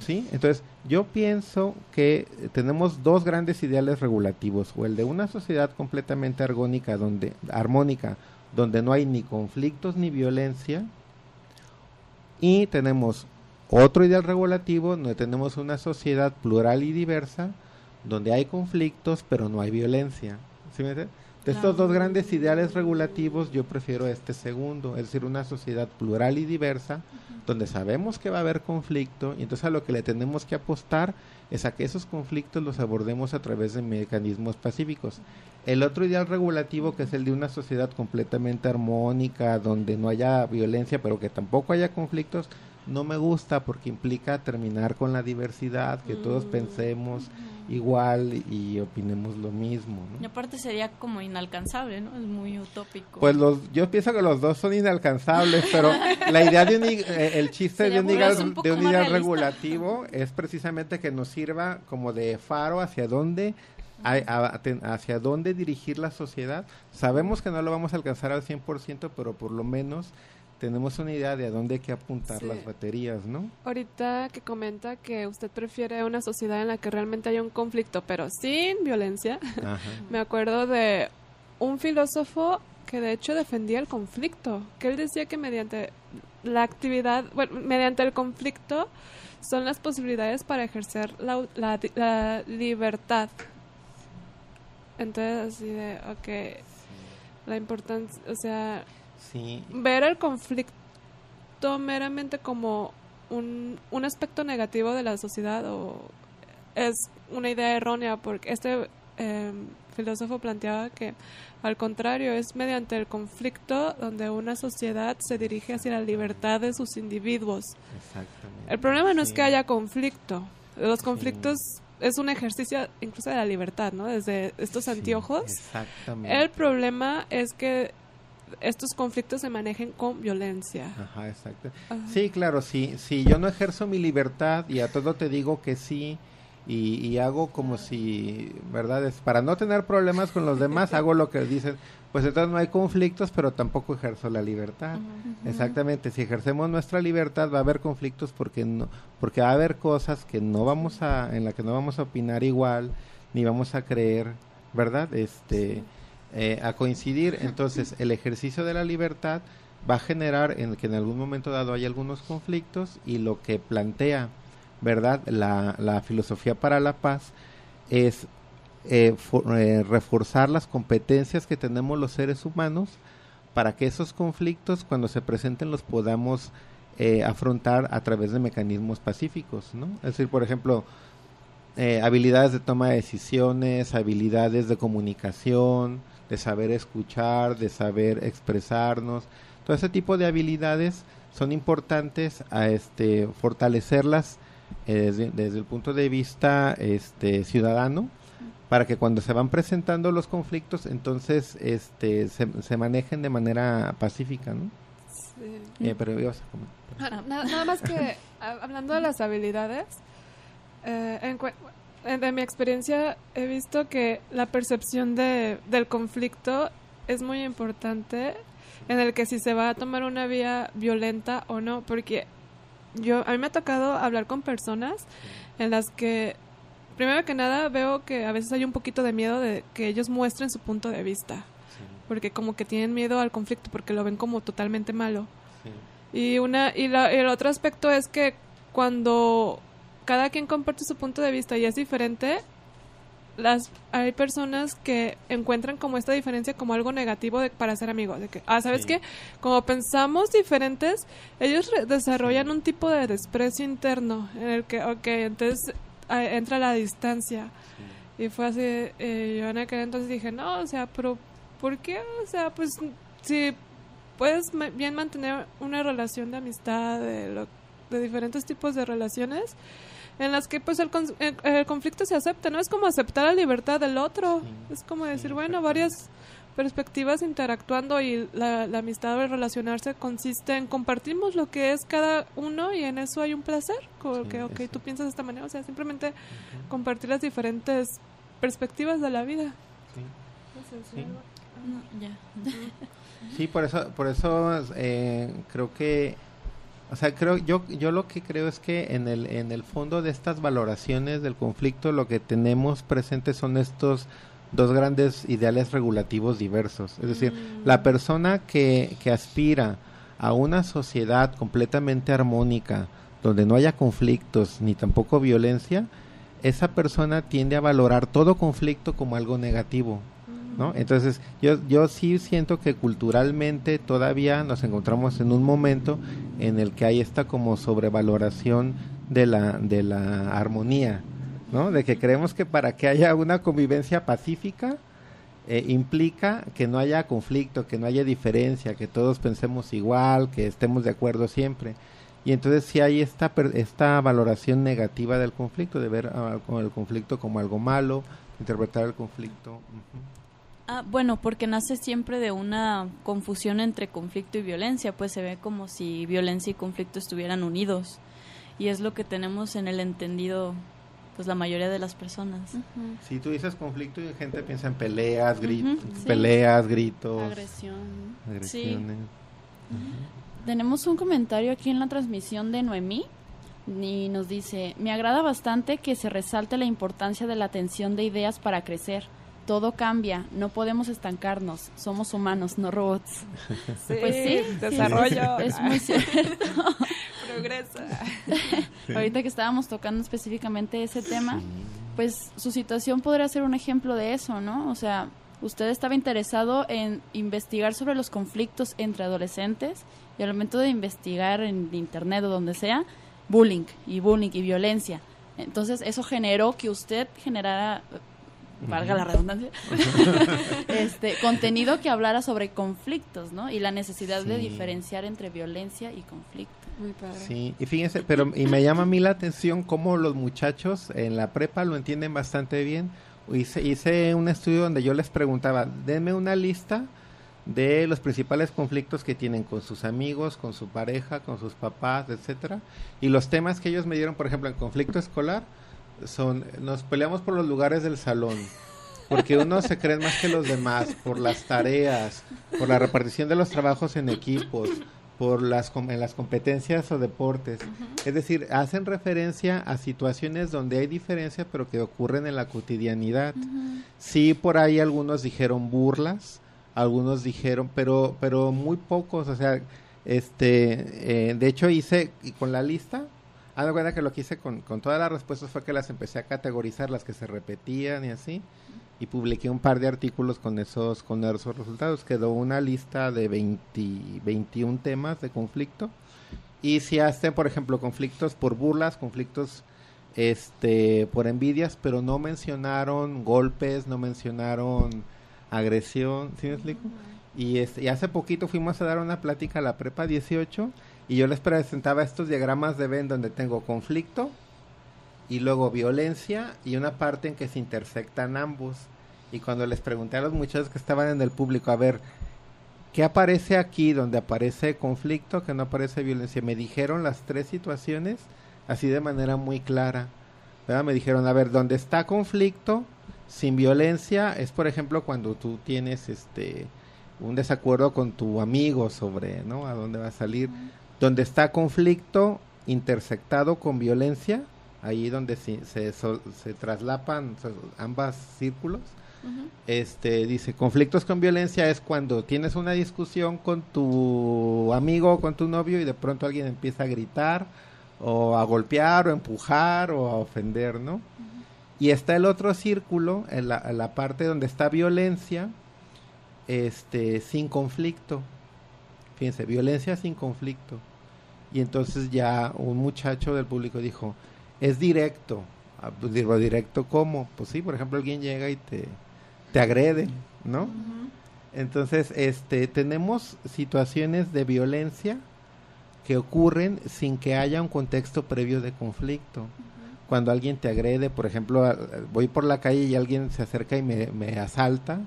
¿Sí? Entonces, yo pienso que tenemos dos grandes ideales regulativos, o el de una sociedad completamente argónica, donde, armónica, donde no hay ni conflictos ni violencia, y tenemos otro ideal regulativo, donde tenemos una sociedad plural y diversa, donde hay conflictos, pero no hay violencia. ¿Sí me entiendes? De estos dos grandes ideales regulativos, yo prefiero este segundo, es decir, una sociedad plural y diversa, donde sabemos que va a haber conflicto, y entonces a lo que le tenemos que apostar es a que esos conflictos los abordemos a través de mecanismos pacíficos. El otro ideal regulativo, que es el de una sociedad completamente armónica, donde no haya violencia, pero que tampoco haya conflictos, no me gusta porque implica terminar con la diversidad, que todos pensemos igual y opinemos lo mismo. Y aparte sería como inalcanzable, ¿no? Es muy utópico. Pues los, yo pienso que los dos son inalcanzables, pero la idea de un, eh, el chiste de un, ideal, de un ideal regulativo es precisamente que nos sirva como de faro hacia dónde hacia dónde dirigir la sociedad. Sabemos que no lo vamos a alcanzar al 100%, pero por lo menos tenemos una idea de a dónde hay que apuntar las baterías, ¿no? Ahorita que comenta que usted prefiere una sociedad en la que realmente haya un conflicto, pero sin violencia, me acuerdo de un filósofo que de hecho defendía el conflicto, que él decía que mediante la actividad, bueno, mediante el conflicto son las posibilidades para ejercer la, la, libertad. Entonces, así de, ok, la importancia, o sea, Ver el conflicto meramente como un, un aspecto negativo de la sociedad o es una idea errónea porque este em, filósofo planteaba que al contrario es mediante el conflicto donde una sociedad se dirige hacia la libertad de sus individuos. El problema no es que haya conflicto, los conflictos es un ejercicio incluso de la libertad, ¿no? Desde estos anteojos. El problema es que estos conflictos se manejen con violencia. Ajá, exacto. Sí, claro, sí, si yo no ejerzo mi libertad y a todo te digo que sí y, hago como si, ¿verdad? Es para no tener problemas con los demás, hago lo que dicen, pues entonces no hay conflictos, pero tampoco ejerzo la libertad. Exactamente, si ejercemos nuestra libertad va a haber conflictos porque no porque va a haber cosas que no vamos a en las que no vamos a opinar igual ni vamos a creer, ¿verdad? Este eh, a coincidir. Entonces, el ejercicio de la libertad va a generar en que en algún momento dado hay algunos conflictos y lo que plantea, ¿verdad? La, la filosofía para la paz es eh, eh, reforzar las competencias que tenemos los seres humanos para que esos conflictos cuando se presenten los podamos afrontar a través de mecanismos pacíficos, ¿no? Es decir, por ejemplo, habilidades de toma de decisiones, habilidades de comunicación, de saber escuchar, de saber expresarnos. Todo ese tipo de habilidades son importantes a este fortalecerlas eh, desde, el punto de vista este ciudadano para que cuando se van presentando los conflictos entonces este se, manejen de manera pacífica ¿no? Sí. Eh, pero ah, nada, más que hablando de las habilidades eh, en, de mi experiencia he visto que la percepción de, del conflicto es muy importante en el que si se va a tomar una vía violenta o no, porque yo a mí me ha tocado hablar con personas en las que primero que nada veo que a veces hay un poquito de miedo de que ellos muestren su punto de vista, porque como que tienen miedo al conflicto porque lo ven como totalmente malo. Y una y, la, y el otro aspecto es que cuando cada quien comparte su punto de vista y es diferente, las hay personas que encuentran como esta diferencia como algo negativo para ser amigos de que ah sabes qué como pensamos diferentes ellos desarrollan un tipo de desprecio interno en el que ok entonces entra la distancia. Y fue así eh, yo en aquel entonces dije no o sea pero por qué o sea pues si puedes bien mantener una relación de amistad de, de diferentes tipos de relaciones en las que pues el, el, conflicto se acepta, ¿no? Es como aceptar la libertad del otro, es como decir, bueno, varias perspectivas interactuando y la, la amistad o relacionarse consiste en compartimos lo que es cada uno y en eso hay un placer, como que, ok, tú piensas de esta manera, o sea, simplemente compartir las diferentes perspectivas de la vida. Sí, sí. por eso, por eso eh, creo que O sea, creo yo yo lo que creo es que en el en el fondo de estas valoraciones del conflicto lo que tenemos presente son estos dos grandes ideales regulativos diversos. Es decir, Mm. la persona que, que aspira a una sociedad completamente armónica, donde no haya conflictos ni tampoco violencia, esa persona tiende a valorar todo conflicto como algo negativo. ¿No? Entonces, yo, yo sí siento que culturalmente todavía nos encontramos en un momento en el que hay esta como sobrevaloración de la, de la armonía, ¿no? De que creemos que para que haya una convivencia pacífica eh, implica que no haya conflicto, que no haya diferencia, que todos pensemos igual, que estemos de acuerdo siempre. Y entonces sí hay esta, esta valoración negativa del conflicto, de ver ah, como el conflicto como algo malo, interpretar el conflicto. Ah, bueno, porque nace siempre de una confusión entre conflicto y violencia, pues se ve como si violencia y conflicto estuvieran unidos. Y es lo que tenemos en el entendido, pues la mayoría de las personas. Si tú dices conflicto y gente piensa en peleas, sí. peleas, gritos, Agresión. agresiones. Tenemos un comentario aquí en la transmisión de Noemí y nos dice, me agrada bastante que se resalte la importancia de la atención de ideas para crecer. Todo cambia, no podemos estancarnos, somos humanos, no robots. Pues sí, sí, desarrollo. Es muy cierto. Progresa. Ahorita que estábamos tocando específicamente ese tema, Sí. pues su situación podría ser un ejemplo de eso, ¿no? O sea, usted estaba interesado en investigar sobre los conflictos entre adolescentes y al momento de investigar en internet o donde sea, bullying y bullying y violencia. Entonces eso generó que usted generara, valga la redundancia, este contenido que hablara sobre conflictos, ¿no? Y la necesidad de diferenciar entre violencia y conflicto. Muy padre. Sí, y fíjense, pero y me llama a mí la atención cómo los muchachos en la prepa lo entienden bastante bien. Hice, hice un estudio donde yo les preguntaba, denme una lista de los principales conflictos que tienen con sus amigos, con su pareja, con sus papás, etcétera. Y los temas que ellos me dieron, por ejemplo, en conflicto escolar, son nos peleamos por los lugares del salón. Porque unos se creen más que los demás, por las tareas, por la repartición de los trabajos en equipos, por las en las competencias o deportes. Es decir, hacen referencia a situaciones donde hay diferencia, pero que ocurren en la cotidianidad. Sí, por ahí algunos dijeron burlas, algunos dijeron, pero pero muy pocos, o sea, este, eh, de hecho hice y con la lista, haz de cuenta que lo que hice con, con todas las respuestas fue que las empecé a categorizar, las que se repetían y así, y publiqué un par de artículos con esos, con esos resultados. Quedó una lista de 20, 21 temas de conflicto. Y si hacen, por ejemplo, conflictos por burlas, conflictos este por envidias, pero no mencionaron golpes, no mencionaron agresión, ¿sí me explico? Y, este, y hace poquito fuimos a dar una plática a la prepa 18 y yo les presentaba estos diagramas de Venn donde tengo conflicto y luego violencia y una parte en que se intersectan ambos. Y cuando les pregunté a los muchachos que estaban en el público, a ver, ¿qué aparece aquí donde aparece conflicto, que no aparece violencia? Me dijeron las tres situaciones así de manera muy clara. ¿verdad? Me dijeron, a ver, donde está conflicto sin violencia es, por ejemplo, cuando tú tienes este un desacuerdo con tu amigo sobre, ¿no? A dónde va a salir. Donde está conflicto intersectado con violencia, ahí donde se, se, se traslapan ambas círculos. Este dice, conflictos con violencia es cuando tienes una discusión con tu amigo o con tu novio y de pronto alguien empieza a gritar o a golpear o empujar o a ofender, ¿no? Y está el otro círculo, en la, en la parte donde está violencia, este, sin conflicto. Fíjense, violencia sin conflicto. Y entonces ya un muchacho del público dijo, es directo. Ah, pues digo, directo cómo? Pues sí, por ejemplo, alguien llega y te, te agrede, ¿no? Entonces, este, tenemos situaciones de violencia que ocurren sin que haya un contexto previo de conflicto. Cuando alguien te agrede, por ejemplo, voy por la calle y alguien se acerca y me, me asalta,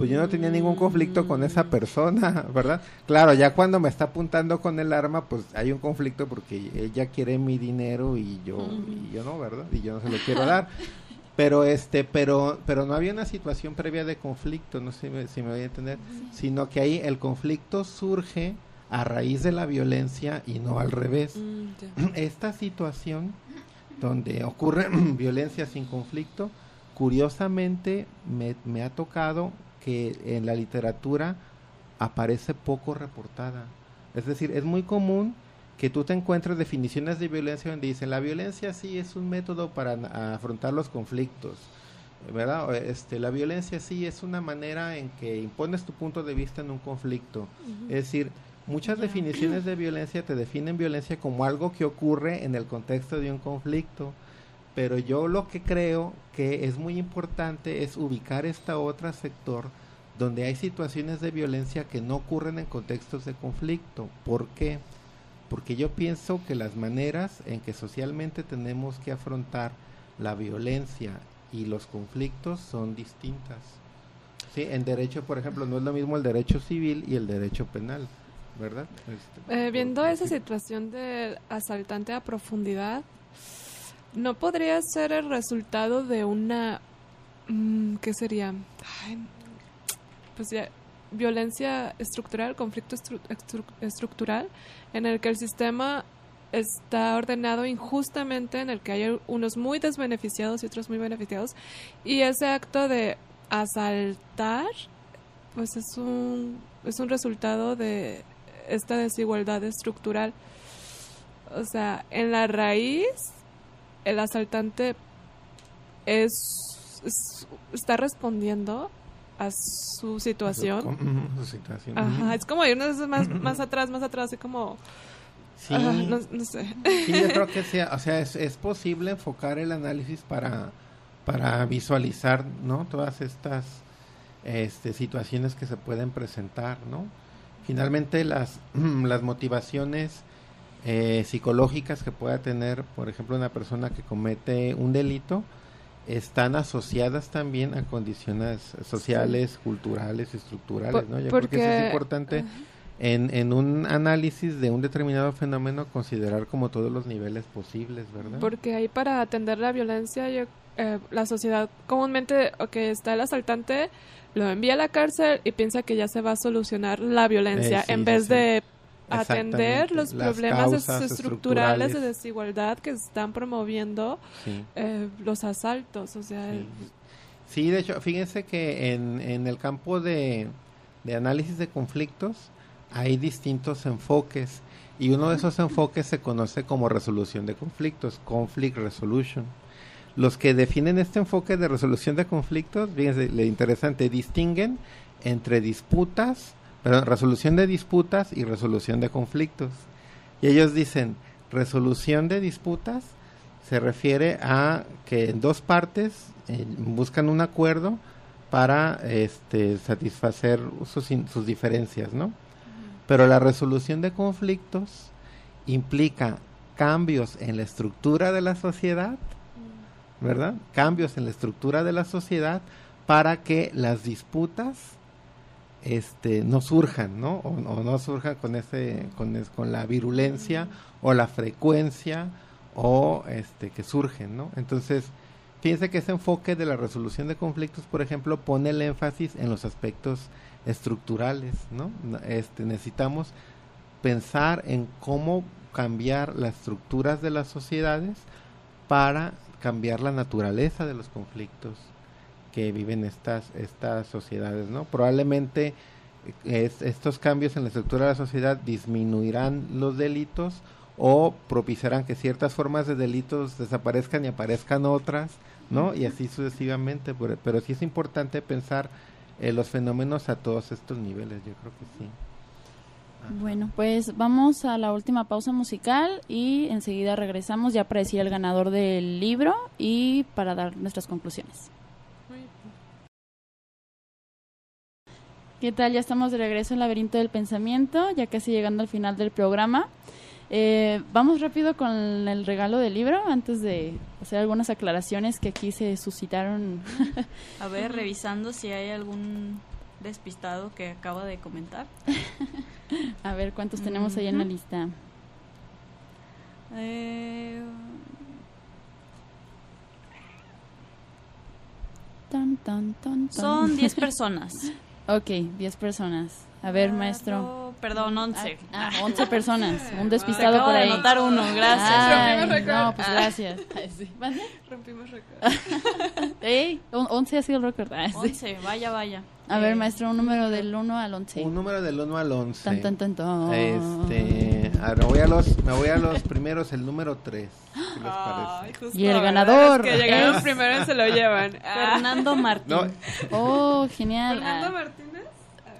pues yo no tenía ningún conflicto con esa persona, ¿verdad? Claro, ya cuando me está apuntando con el arma, pues hay un conflicto porque ella quiere mi dinero y yo, y yo no, ¿verdad? Y yo no se lo quiero dar. Pero este, pero, pero no había una situación previa de conflicto, no sé si me, si me voy a entender, sino que ahí el conflicto surge a raíz de la violencia y no al revés. Mm. Esta situación donde ocurre violencia sin conflicto, curiosamente me, me ha tocado que en la literatura aparece poco reportada. Es decir, es muy común que tú te encuentres definiciones de violencia donde dicen la violencia sí es un método para afrontar los conflictos, ¿verdad? Este, la violencia sí es una manera en que impones tu punto de vista en un conflicto. Es decir, muchas definiciones de violencia te definen violencia como algo que ocurre en el contexto de un conflicto. Pero yo lo que creo que es muy importante es ubicar esta otra sector donde hay situaciones de violencia que no ocurren en contextos de conflicto. ¿Por qué? Porque yo pienso que las maneras en que socialmente tenemos que afrontar la violencia y los conflictos son distintas. Sí, en derecho, por ejemplo, no es lo mismo el derecho civil y el derecho penal, ¿verdad? Este, Eh, viendo esa situación del asaltante a profundidad, ¿no podría ser el resultado de una... mm, ¿Qué sería? Pues ya, violencia estructural, conflicto estru- estru- estructural, en el que el sistema está ordenado injustamente, en el que hay unos muy desbeneficiados y otros muy beneficiados, y ese acto de asaltar, pues es un, es un resultado de esta desigualdad estructural. O sea, en la raíz, el asaltante es, es- está respondiendo a su situación. Ujú, su situación. Ajá, es como irnos más, más atrás, más atrás, así como... Sí, ajá, no, no sé. sí, yo creo que sea, o sea, es, es posible enfocar el análisis para, para visualizar, ¿no? Todas estas este, situaciones que se pueden presentar, ¿no? Finalmente las, las motivaciones eh, psicológicas que pueda tener, por ejemplo, una persona que comete un delito, están asociadas también a condiciones sociales, culturales, estructurales, Por- ¿no? Yo creo que eso es importante en, en un análisis de un determinado fenómeno considerar como todos los niveles posibles, ¿verdad? Porque ahí para atender la violencia, yo, eh, la sociedad comúnmente, ok, está el asaltante, lo envía a la cárcel y piensa que ya se va a solucionar la violencia Eh, sí, en sí, vez sí. de atender los Las problemas es- causas estructurales de estructurales. desigualdad que están promoviendo Sí, eh, los asaltos. O sea, sí. Sí, de hecho, fíjense que en, en el campo de, de análisis de conflictos hay distintos enfoques y uno de esos enfoques se conoce como resolución de conflictos, conflict resolution. Los que definen este enfoque de resolución de conflictos, fíjense, lo interesante, distinguen entre disputas, resolución de disputas y resolución de conflictos. Y ellos dicen, resolución de disputas se refiere a que dos partes eh, buscan un acuerdo para este, satisfacer sus, sus diferencias, ¿no? Pero la resolución de conflictos implica cambios en la estructura de la sociedad, ¿verdad? Cambios en la estructura de la sociedad para que las disputas este, no surjan, ¿no? O, no surjan con ese, con, es- con la virulencia o la frecuencia o este que surgen, ¿no? Entonces, fíjense que ese enfoque de la resolución de conflictos, por ejemplo, pone el énfasis en los aspectos estructurales, ¿no? No, Este, necesitamos pensar en cómo cambiar las estructuras de las sociedades para cambiar la naturaleza de los conflictos que viven estas estas sociedades, ¿no? Probablemente es- estos cambios en la estructura de la sociedad disminuirán los delitos o propiciarán que ciertas formas de delitos desaparezcan y aparezcan otras, ¿no? Y así sucesivamente, pero, pero sí es importante pensar eh, los fenómenos a todos estos niveles, yo creo que sí. Bueno, pues vamos a la última pausa musical y enseguida regresamos ya para decir el ganador del libro y para dar nuestras conclusiones. ¿Qué tal? Ya estamos de regreso en Laberinto del Pensamiento, ya casi llegando al final del programa. Eh, vamos rápido con el regalo del libro antes de hacer algunas aclaraciones que aquí se suscitaron. A ver, revisando si hay algún despistado que acaba de comentar. A ver cuántos tenemos ahí en la lista. Eh, Tan, tan, tan, tan. son 10 personas. Ok, 10 personas. A ver, Ah, maestro. Claro, perdón, 11. Ah, 11 personas. Un despistado acabo por de ahí. anotar uno, gracias. Ay, Rompimos récord. no, pues gracias. Ay, sí. ¿Mande? Rompimos récord. Ey, on- 11 ha sido el récord. Ah, sí. 11, vaya, vaya. A ver, Eh, maestro, un número del 1 al 11. Un número del 1 al 11. Tan, tan, tan, tan. Este, a ver, me voy a los, me voy a los primeros, el número 3. ¿Qué les Ay, parece? justo, Y el ganador Es que llegaron es- primero y se lo llevan. Ah. Fernando Martín. No, Oh, genial. Fernando Ah, Martínez.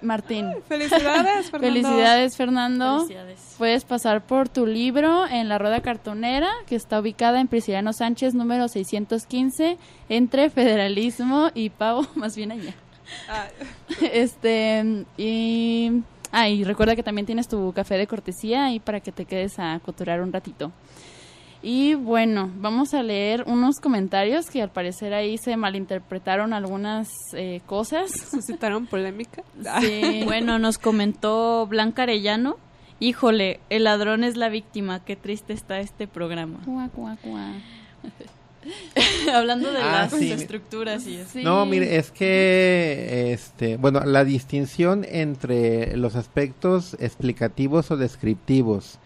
Martín. Felicidades, Fernando. Felicidades, Fernando. Felicidades. Puedes pasar por tu libro en la Rueda Cartonera, que está ubicada en Prisciliano Sánchez, número 615, entre Federalismo y Pavo, más bien allá. Ah, Este, y, ah, y recuerda que también tienes tu café de cortesía ahí para que te quedes a coturar un ratito. Y bueno, vamos a leer unos comentarios que al parecer ahí se malinterpretaron algunas eh, cosas. suscitaron polémica. Sí. Bueno, nos comentó Blanca Arellano. Híjole, el ladrón es la víctima. Qué triste está este programa. Cuá, cuá, cuá. Hablando de Ah, las sí. estructuras y eso. No, mire, es que, este, bueno, la distinción entre los aspectos explicativos o descriptivos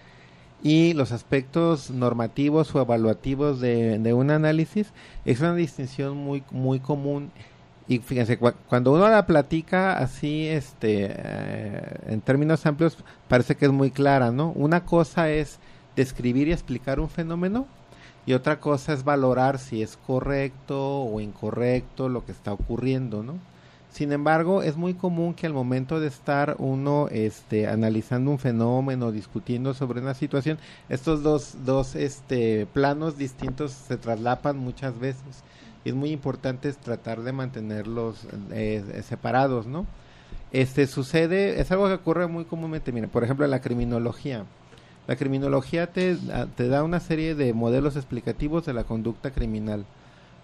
y los aspectos normativos o evaluativos de, de un análisis es una distinción muy, muy común. Y fíjense, cua- cuando uno la platica así, este, eh, en términos amplios, parece que es muy clara, ¿no? Una cosa es describir y explicar un fenómeno y otra cosa es valorar si es correcto o incorrecto lo que está ocurriendo, ¿no? Sin embargo, es muy común que al momento de estar uno este, analizando un fenómeno, discutiendo sobre una situación, estos dos, dos este, planos distintos se traslapan muchas veces. Y es muy importante tratar de mantenerlos eh, separados, ¿no? Este sucede, es algo que ocurre muy comúnmente, mira, por ejemplo, en la criminología. La criminología te, a- te da una serie de modelos explicativos de la conducta criminal,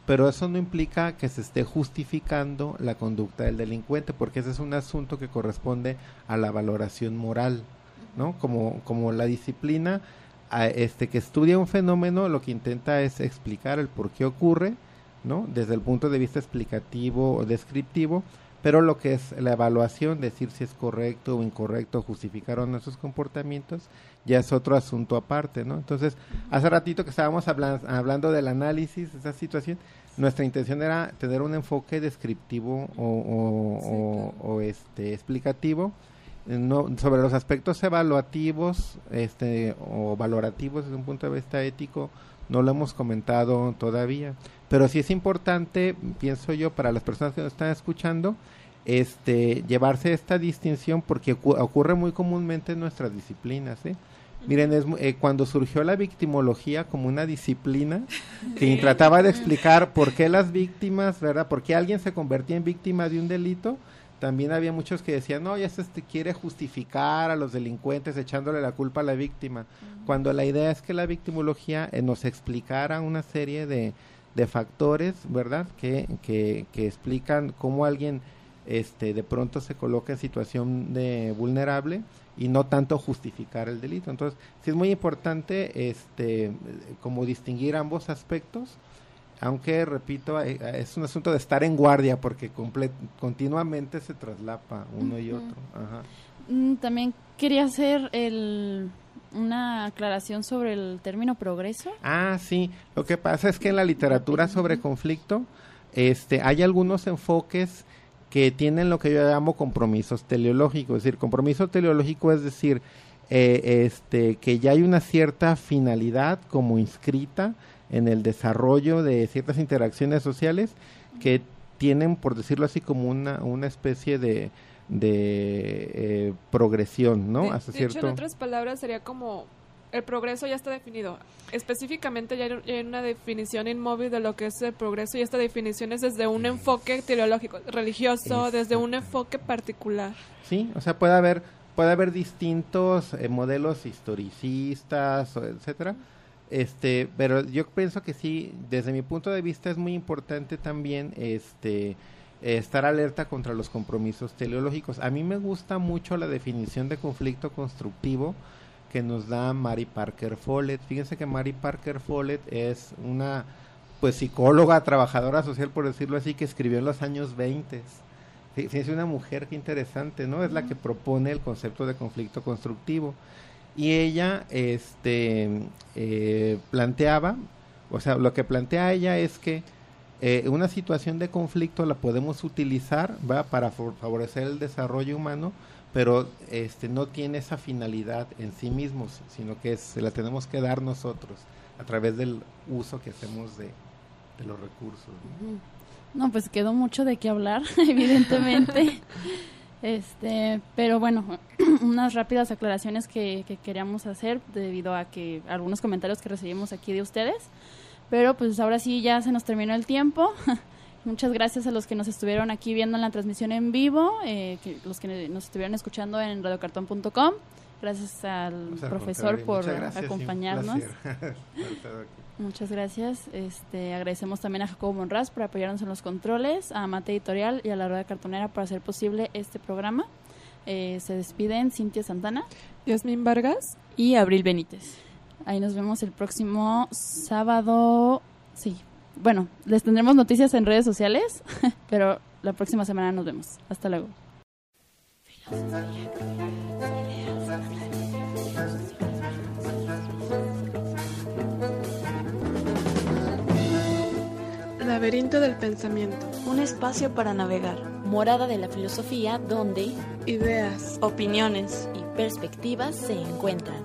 pero eso no implica que se esté justificando la conducta del delincuente, porque ese es un asunto que corresponde a la valoración moral, ¿no? Como, como la disciplina a- este, que estudia un fenómeno, lo que intenta es explicar el por qué ocurre, ¿no? Desde el punto de vista explicativo o descriptivo, pero lo que es la evaluación, decir si es correcto o incorrecto, justificar o no esos comportamientos, ya es otro asunto aparte, ¿no? Entonces, hace ratito que estábamos hablan- hablando del análisis de esa situación, nuestra intención era tener un enfoque descriptivo o, o- o- o, este explicativo eh, no, sobre los aspectos evaluativos este o valorativos desde un punto de vista ético no lo hemos comentado todavía pero sí es importante pienso yo para las personas que nos están escuchando este llevarse esta distinción porque ocu- ocurre muy comúnmente en nuestras disciplinas ¿eh? Miren, es, eh, cuando surgió la victimología como una disciplina que trataba de explicar por qué las víctimas, ¿verdad? ¿Por qué alguien se convertía en víctima de un delito? También había muchos que decían, no, ya se este, quiere justificar a los delincuentes echándole la culpa a la víctima. Cuando la idea es que la victimología eh, nos explicara una serie de, de factores, ¿verdad? Que, que, que explican cómo alguien este, de pronto se coloca en situación de vulnerable y no tanto justificar el delito. Entonces, sí es muy importante este como distinguir ambos aspectos, aunque repito, eh, es un asunto de estar en guardia porque comple- continuamente se traslapa uno y otro. Ajá. Mm, También quería hacer el, una aclaración sobre el término progreso. Ah, sí. Lo que pasa es que en la literatura sobre conflicto, este, hay algunos enfoques que tienen lo que yo llamo compromisos teleológicos. Es decir, compromiso teleológico es decir, eh, este, que ya hay una cierta finalidad como inscrita en el desarrollo de ciertas interacciones sociales que tienen, por decirlo así, como una, una especie de, de eh, progresión, ¿no? Hasta dicho cierto... en otras palabras, sería como el progreso ya está definido. Específicamente ya hay una definición inmóvil de lo que es el progreso y esta definición es desde un enfoque teológico, religioso, desde un enfoque particular. Sí, o sea, puede haber puede haber distintos eh, modelos historicistas, etcétera. Este, pero yo pienso que sí, desde mi punto de vista es muy importante también este estar alerta contra los compromisos teleológicos. A mí me gusta mucho la definición de conflicto constructivo que nos da Mary Parker Follett. Fíjense que Mary Parker Follett es una pues psicóloga, trabajadora social por decirlo así, que escribió en los años 20 Fíjense, una mujer que interesante, ¿no? Es la que propone el concepto de conflicto constructivo. Y ella este, eh, planteaba, o sea, lo que plantea ella es que eh, una situación de conflicto la podemos utilizar ¿va? para favorecer el desarrollo humano, pero este, no tiene esa finalidad en sí mismos, sino que se la tenemos que dar nosotros a través del uso que hacemos de, los recursos. ¿no? pues quedó mucho de qué hablar, evidentemente. este, pero bueno, unas rápidas aclaraciones que, que queríamos hacer debido a que algunos comentarios que recibimos aquí de ustedes. Pero pues ahora sí ya se nos terminó el tiempo. Muchas gracias a los que nos estuvieron aquí viendo en la transmisión en vivo, eh, que los que nos estuvieron escuchando en radiocartón.com. Gracias al profesor por acompañarnos. Muchas gracias. Este, agradecemos también a Jacobo Monraz por apoyarnos en los controles, a Mate Editorial y a la Rueda Cartonera por hacer posible este programa. Eh, se despiden Cintia Santana, Yasmin Vargas y Abril Benítez. Ahí nos vemos el próximo sábado. Sí. Bueno, les tendremos noticias en redes sociales, pero la próxima semana nos vemos. Hasta luego. Laberinto del pensamiento. Un espacio para navegar. Morada de la filosofía donde ideas, opiniones y perspectivas se encuentran.